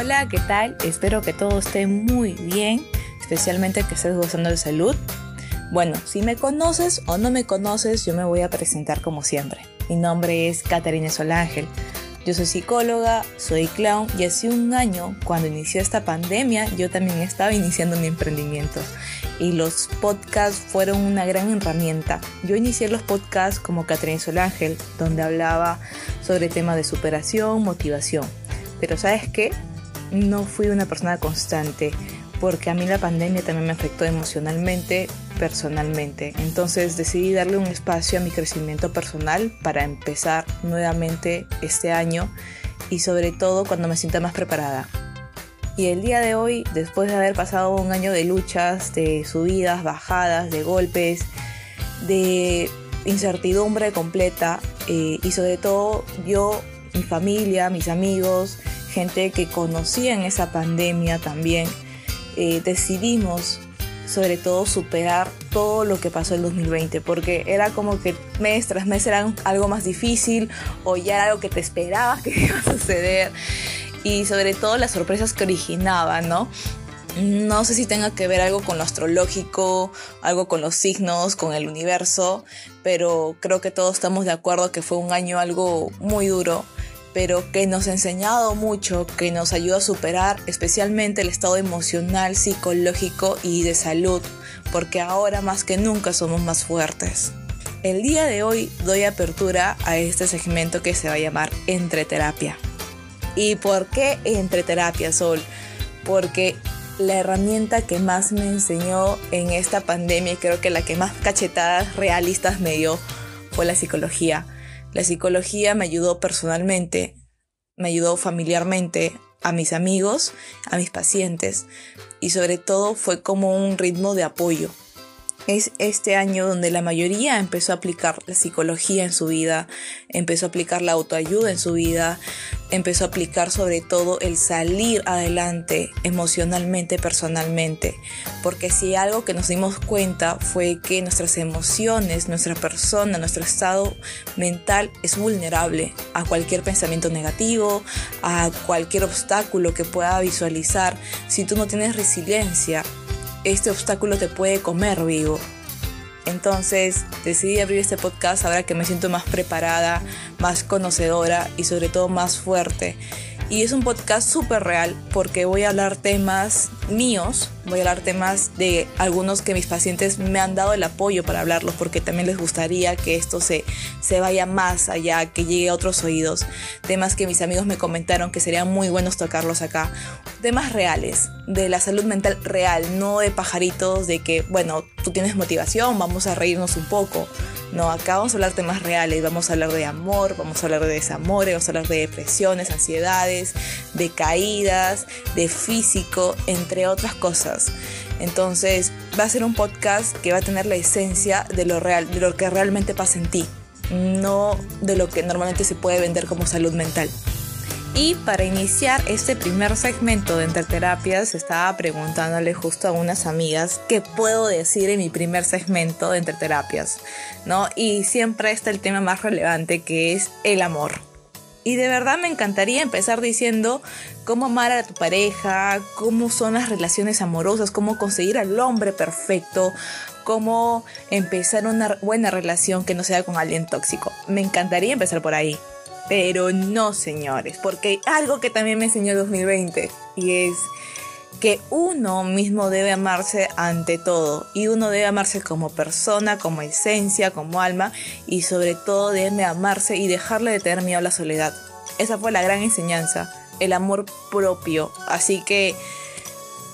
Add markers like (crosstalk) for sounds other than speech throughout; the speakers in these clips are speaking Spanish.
Hola, ¿qué tal? Espero que todo esté muy bien, especialmente que estés gozando de salud. Bueno, si me conoces o no me conoces, yo me voy a presentar como siempre. Mi nombre es Caterina Solángel. Yo soy psicóloga, soy clown y hace un año, cuando inició esta pandemia, yo también estaba iniciando mi emprendimiento y los podcasts fueron una gran herramienta. Yo inicié los podcasts como Caterina Solángel, donde hablaba sobre temas de superación, motivación. Pero ¿sabes qué? No fui una persona constante porque a mí la pandemia también me afectó emocionalmente, personalmente. Entonces decidí darle un espacio a mi crecimiento personal para empezar nuevamente este año y sobre todo cuando me sienta más preparada. Y el día de hoy, después de haber pasado un año de luchas, de subidas, bajadas, de golpes, de incertidumbre completa eh, y sobre todo yo, mi familia, mis amigos, gente que conocía en esa pandemia también, eh, decidimos sobre todo superar todo lo que pasó en 2020, porque era como que mes tras mes era algo más difícil o ya era algo que te esperabas que (laughs) iba a suceder y sobre todo las sorpresas que originaba, ¿no? No sé si tenga que ver algo con lo astrológico, algo con los signos, con el universo, pero creo que todos estamos de acuerdo que fue un año algo muy duro pero que nos ha enseñado mucho, que nos ayuda a superar especialmente el estado emocional, psicológico y de salud, porque ahora más que nunca somos más fuertes. El día de hoy doy apertura a este segmento que se va a llamar Entreterapia. ¿Y por qué Entreterapia, Sol? Porque la herramienta que más me enseñó en esta pandemia y creo que la que más cachetadas realistas me dio fue la psicología la psicología me ayudó personalmente, me ayudó familiarmente a mis amigos, a mis pacientes y sobre todo fue como un ritmo de apoyo. Es este año donde la mayoría empezó a aplicar la psicología en su vida, empezó a aplicar la autoayuda en su vida, empezó a aplicar sobre todo el salir adelante emocionalmente, personalmente. Porque si algo que nos dimos cuenta fue que nuestras emociones, nuestra persona, nuestro estado mental es vulnerable a cualquier pensamiento negativo, a cualquier obstáculo que pueda visualizar. Si tú no tienes resiliencia, este obstáculo te puede comer vivo. Entonces decidí abrir este podcast ahora que me siento más preparada, más conocedora y sobre todo más fuerte. Y es un podcast súper real porque voy a hablar temas míos, voy a hablar temas de algunos que mis pacientes me han dado el apoyo para hablarlos porque también les gustaría que esto se, se vaya más allá, que llegue a otros oídos. Temas que mis amigos me comentaron que serían muy buenos tocarlos acá. Temas reales, de la salud mental real, no de pajaritos, de que, bueno, tú tienes motivación, vamos a reírnos un poco. No, acá vamos a hablar temas reales, vamos a hablar de amor, vamos a hablar de desamores, vamos a hablar de depresiones, ansiedades, de caídas, de físico, entre otras cosas. Entonces va a ser un podcast que va a tener la esencia de lo real, de lo que realmente pasa en ti, no de lo que normalmente se puede vender como salud mental. Y para iniciar este primer segmento de Entreterapias, estaba preguntándole justo a unas amigas qué puedo decir en mi primer segmento de Entreterapias, ¿no? Y siempre está el tema más relevante que es el amor. Y de verdad me encantaría empezar diciendo cómo amar a tu pareja, cómo son las relaciones amorosas, cómo conseguir al hombre perfecto, cómo empezar una buena relación que no sea con alguien tóxico. Me encantaría empezar por ahí. Pero no, señores, porque algo que también me enseñó el 2020 y es que uno mismo debe amarse ante todo y uno debe amarse como persona, como esencia, como alma y sobre todo debe amarse y dejarle de tener miedo a la soledad. Esa fue la gran enseñanza, el amor propio. Así que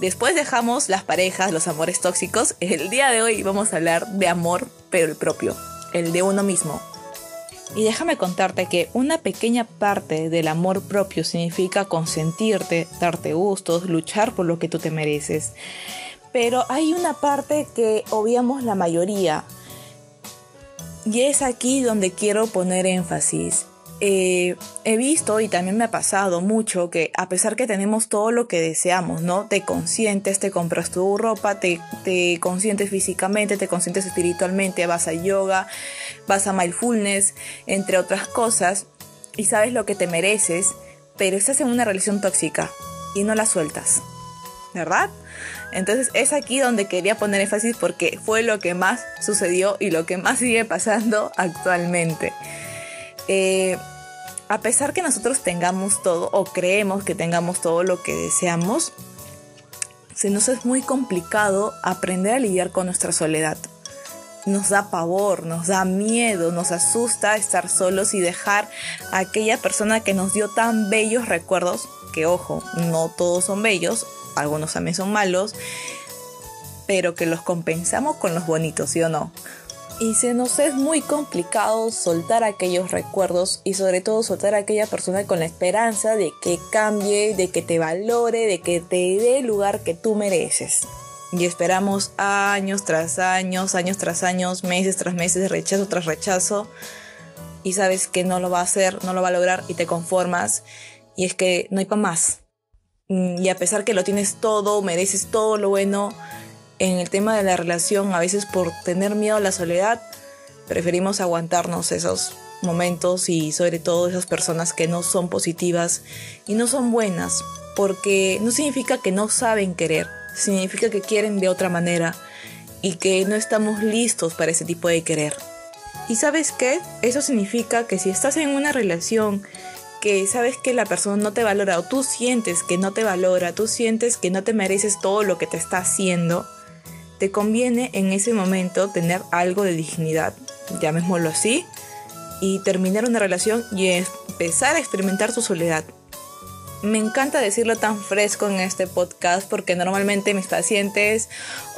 después dejamos las parejas, los amores tóxicos. El día de hoy vamos a hablar de amor, pero el propio, el de uno mismo, y déjame contarte que una pequeña parte del amor propio significa consentirte, darte gustos, luchar por lo que tú te mereces. Pero hay una parte que obviamos la mayoría. Y es aquí donde quiero poner énfasis. Eh, he visto y también me ha pasado mucho que a pesar que tenemos todo lo que deseamos, ¿no? Te consientes, te compras tu ropa, te, te consientes físicamente, te consientes espiritualmente, vas a yoga, vas a mindfulness, entre otras cosas, y sabes lo que te mereces, pero estás en una relación tóxica y no la sueltas, ¿verdad? Entonces es aquí donde quería poner énfasis porque fue lo que más sucedió y lo que más sigue pasando actualmente. Eh, a pesar que nosotros tengamos todo o creemos que tengamos todo lo que deseamos, se nos es muy complicado aprender a lidiar con nuestra soledad. Nos da pavor, nos da miedo, nos asusta estar solos y dejar a aquella persona que nos dio tan bellos recuerdos, que ojo, no todos son bellos, algunos también son malos, pero que los compensamos con los bonitos, ¿sí o no? Y se nos es muy complicado soltar aquellos recuerdos y sobre todo soltar a aquella persona con la esperanza de que cambie, de que te valore, de que te dé el lugar que tú mereces. Y esperamos años tras años, años tras años, meses tras meses, rechazo tras rechazo. Y sabes que no lo va a hacer, no lo va a lograr y te conformas. Y es que no hay para más. Mm, y a pesar que lo tienes todo, mereces todo lo bueno, en el tema de la relación, a veces por tener miedo a la soledad, preferimos aguantarnos esos momentos y sobre todo esas personas que no son positivas y no son buenas, porque no significa que no saben querer, significa que quieren de otra manera y que no estamos listos para ese tipo de querer. ¿Y sabes qué? Eso significa que si estás en una relación que sabes que la persona no te valora o tú sientes que no te valora, tú sientes que no te mereces todo lo que te está haciendo, te conviene en ese momento tener algo de dignidad, llamémoslo así, y terminar una relación y empezar a experimentar tu soledad. Me encanta decirlo tan fresco en este podcast porque normalmente mis pacientes,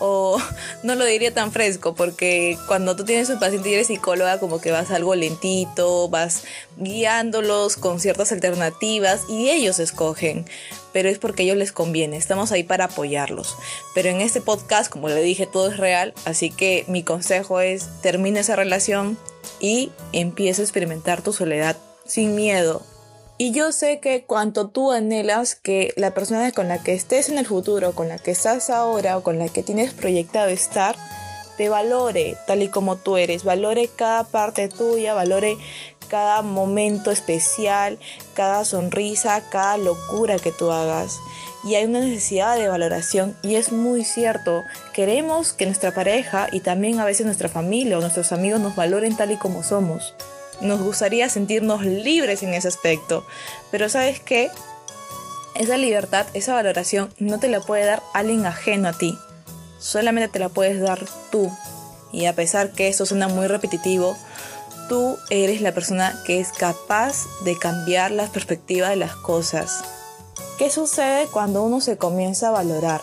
o (laughs) no lo diría tan fresco, porque cuando tú tienes un paciente y eres psicóloga, como que vas algo lentito, vas guiándolos con ciertas alternativas y ellos escogen pero es porque a ellos les conviene, estamos ahí para apoyarlos. Pero en este podcast, como le dije, todo es real, así que mi consejo es termina esa relación y empieza a experimentar tu soledad sin miedo. Y yo sé que cuanto tú anhelas que la persona con la que estés en el futuro, con la que estás ahora o con la que tienes proyectado estar, te valore tal y como tú eres, valore cada parte tuya, valore cada momento especial, cada sonrisa, cada locura que tú hagas. Y hay una necesidad de valoración y es muy cierto. Queremos que nuestra pareja y también a veces nuestra familia o nuestros amigos nos valoren tal y como somos. Nos gustaría sentirnos libres en ese aspecto. Pero sabes qué? Esa libertad, esa valoración no te la puede dar alguien ajeno a ti. Solamente te la puedes dar tú. Y a pesar que esto suena muy repetitivo, tú eres la persona que es capaz de cambiar la perspectiva de las cosas. ¿Qué sucede cuando uno se comienza a valorar?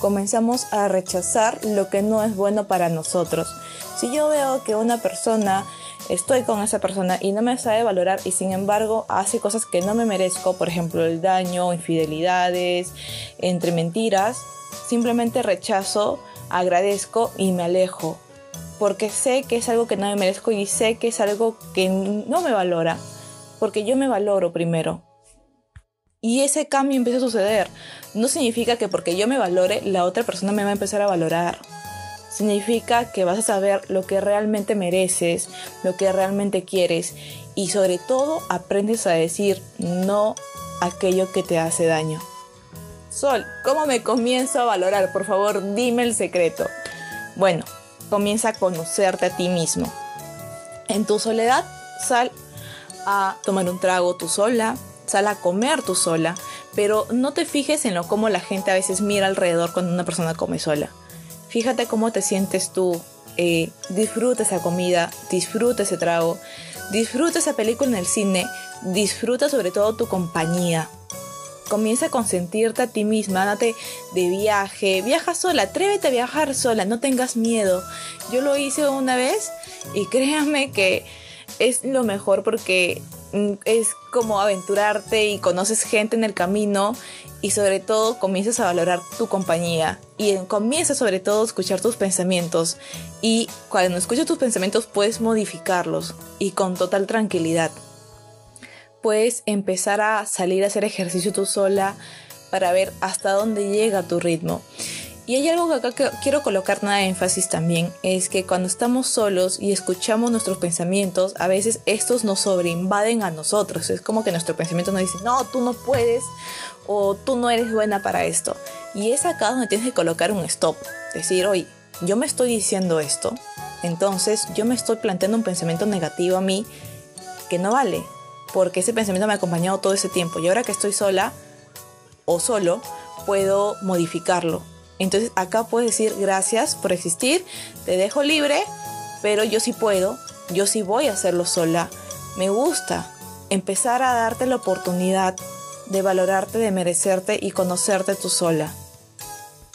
Comenzamos a rechazar lo que no es bueno para nosotros. Si yo veo que una persona, estoy con esa persona y no me sabe valorar y sin embargo hace cosas que no me merezco, por ejemplo el daño, infidelidades, entre mentiras, simplemente rechazo, agradezco y me alejo porque sé que es algo que no me merezco y sé que es algo que no me valora, porque yo me valoro primero. Y ese cambio empieza a suceder. No significa que porque yo me valore, la otra persona me va a empezar a valorar. Significa que vas a saber lo que realmente mereces, lo que realmente quieres y sobre todo aprendes a decir no a aquello que te hace daño. Sol, ¿cómo me comienzo a valorar? Por favor, dime el secreto. Bueno, comienza a conocerte a ti mismo. En tu soledad, sal a tomar un trago tú sola, sal a comer tú sola, pero no te fijes en lo como la gente a veces mira alrededor cuando una persona come sola. Fíjate cómo te sientes tú, eh, disfruta esa comida, disfruta ese trago, disfruta esa película en el cine, disfruta sobre todo tu compañía. Comienza a consentirte a ti misma, date de viaje, viaja sola, atrévete a viajar sola, no tengas miedo. Yo lo hice una vez y (laughs) créanme que es lo mejor porque es como aventurarte y conoces gente en el camino y sobre todo comienzas a valorar tu compañía y comienzas sobre todo a escuchar tus pensamientos y cuando escuchas tus pensamientos puedes modificarlos y con total tranquilidad puedes empezar a salir a hacer ejercicio tú sola para ver hasta dónde llega tu ritmo. Y hay algo que acá que quiero colocar de énfasis también, es que cuando estamos solos y escuchamos nuestros pensamientos, a veces estos nos sobreinvaden a nosotros. Es como que nuestro pensamiento nos dice, no, tú no puedes o tú no eres buena para esto. Y es acá donde tienes que colocar un stop. Decir, oye, yo me estoy diciendo esto, entonces yo me estoy planteando un pensamiento negativo a mí que no vale, porque ese pensamiento me ha acompañado todo ese tiempo y ahora que estoy sola o solo, puedo modificarlo. Entonces acá puedes decir gracias por existir, te dejo libre, pero yo sí puedo, yo sí voy a hacerlo sola. Me gusta empezar a darte la oportunidad de valorarte, de merecerte y conocerte tú sola.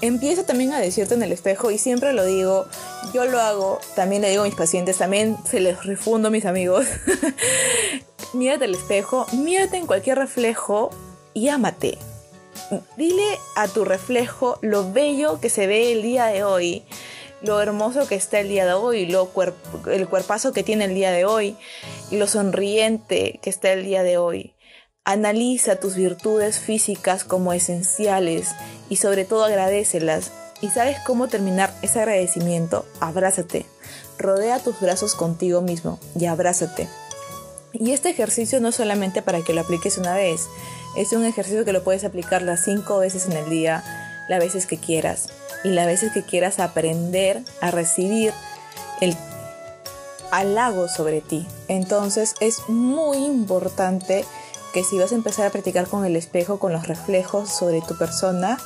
Empieza también a decirte en el espejo y siempre lo digo, yo lo hago, también le digo a mis pacientes, también se les refundo mis amigos. (laughs) mírate el espejo, mírate en cualquier reflejo y ámate. Dile a tu reflejo lo bello que se ve el día de hoy, lo hermoso que está el día de hoy, lo el cuerpazo que tiene el día de hoy lo sonriente que está el día de hoy. Analiza tus virtudes físicas como esenciales y sobre todo agradecelas. ¿Y sabes cómo terminar ese agradecimiento? Abrázate. Rodea tus brazos contigo mismo y abrázate. Y este ejercicio no es solamente para que lo apliques una vez, es un ejercicio que lo puedes aplicar las cinco veces en el día, las veces que quieras. Y las veces que quieras aprender a recibir el halago sobre ti. Entonces es muy importante que si vas a empezar a practicar con el espejo, con los reflejos sobre tu persona,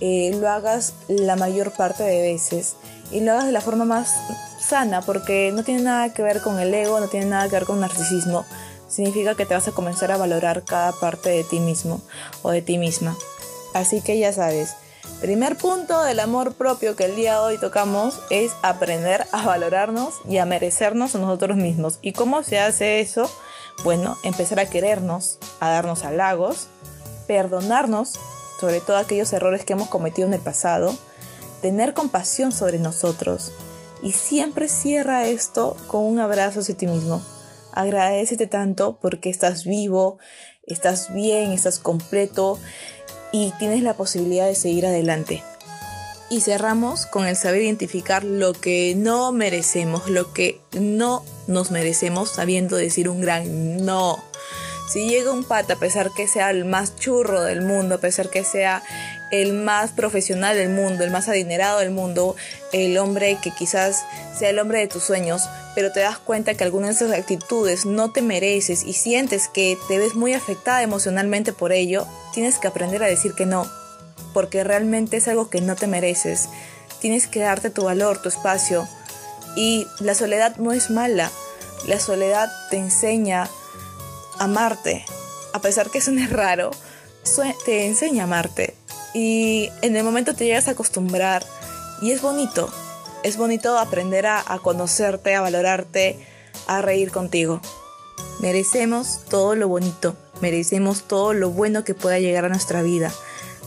eh, lo hagas la mayor parte de veces y lo hagas de la forma más sana, porque no tiene nada que ver con el ego, no tiene nada que ver con narcisismo. Significa que te vas a comenzar a valorar cada parte de ti mismo o de ti misma. Así que ya sabes, primer punto del amor propio que el día de hoy tocamos es aprender a valorarnos y a merecernos a nosotros mismos. ¿Y cómo se hace eso? Bueno, empezar a querernos, a darnos halagos, perdonarnos sobre todo aquellos errores que hemos cometido en el pasado, tener compasión sobre nosotros y siempre cierra esto con un abrazo hacia ti mismo. Agradecete tanto porque estás vivo, estás bien, estás completo y tienes la posibilidad de seguir adelante. Y cerramos con el saber identificar lo que no merecemos, lo que no nos merecemos, sabiendo decir un gran no. Si llega un pata, a pesar que sea el más churro del mundo, a pesar que sea el más profesional del mundo, el más adinerado del mundo, el hombre que quizás sea el hombre de tus sueños, pero te das cuenta que algunas de esas actitudes no te mereces y sientes que te ves muy afectada emocionalmente por ello, tienes que aprender a decir que no, porque realmente es algo que no te mereces. Tienes que darte tu valor, tu espacio. Y la soledad no es mala. La soledad te enseña a amarte. A pesar que suene (laughs) raro, te enseña a amarte. Y en el momento te llegas a acostumbrar. Y es bonito. Es bonito aprender a, a conocerte, a valorarte, a reír contigo. Merecemos todo lo bonito. Merecemos todo lo bueno que pueda llegar a nuestra vida.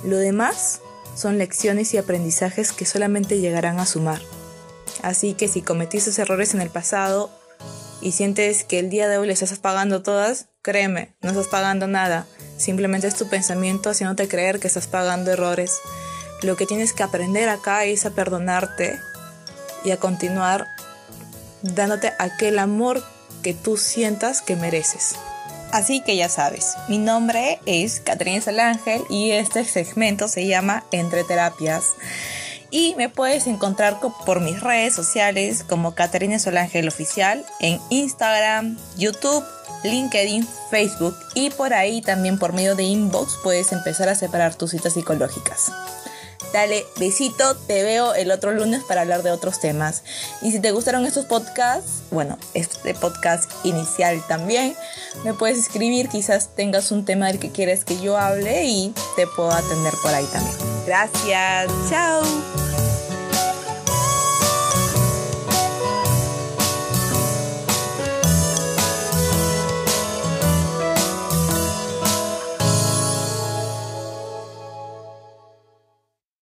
Lo demás son lecciones y aprendizajes que solamente llegarán a sumar. Así que si cometiste errores en el pasado y sientes que el día de hoy les estás pagando todas, créeme, no estás pagando nada. Simplemente es tu pensamiento haciéndote creer que estás pagando errores. Lo que tienes que aprender acá es a perdonarte y a continuar dándote aquel amor que tú sientas que mereces. Así que ya sabes, mi nombre es Caterina Salángel y este segmento se llama Entre Terapias. Y me puedes encontrar por mis redes sociales como Caterina Solángel Oficial en Instagram, YouTube, LinkedIn, Facebook y por ahí también por medio de inbox puedes empezar a separar tus citas psicológicas. Dale, besito, te veo el otro lunes para hablar de otros temas. Y si te gustaron estos podcasts, bueno, este podcast inicial también, me puedes escribir, quizás tengas un tema del que quieres que yo hable y te puedo atender por ahí también. Gracias, chao.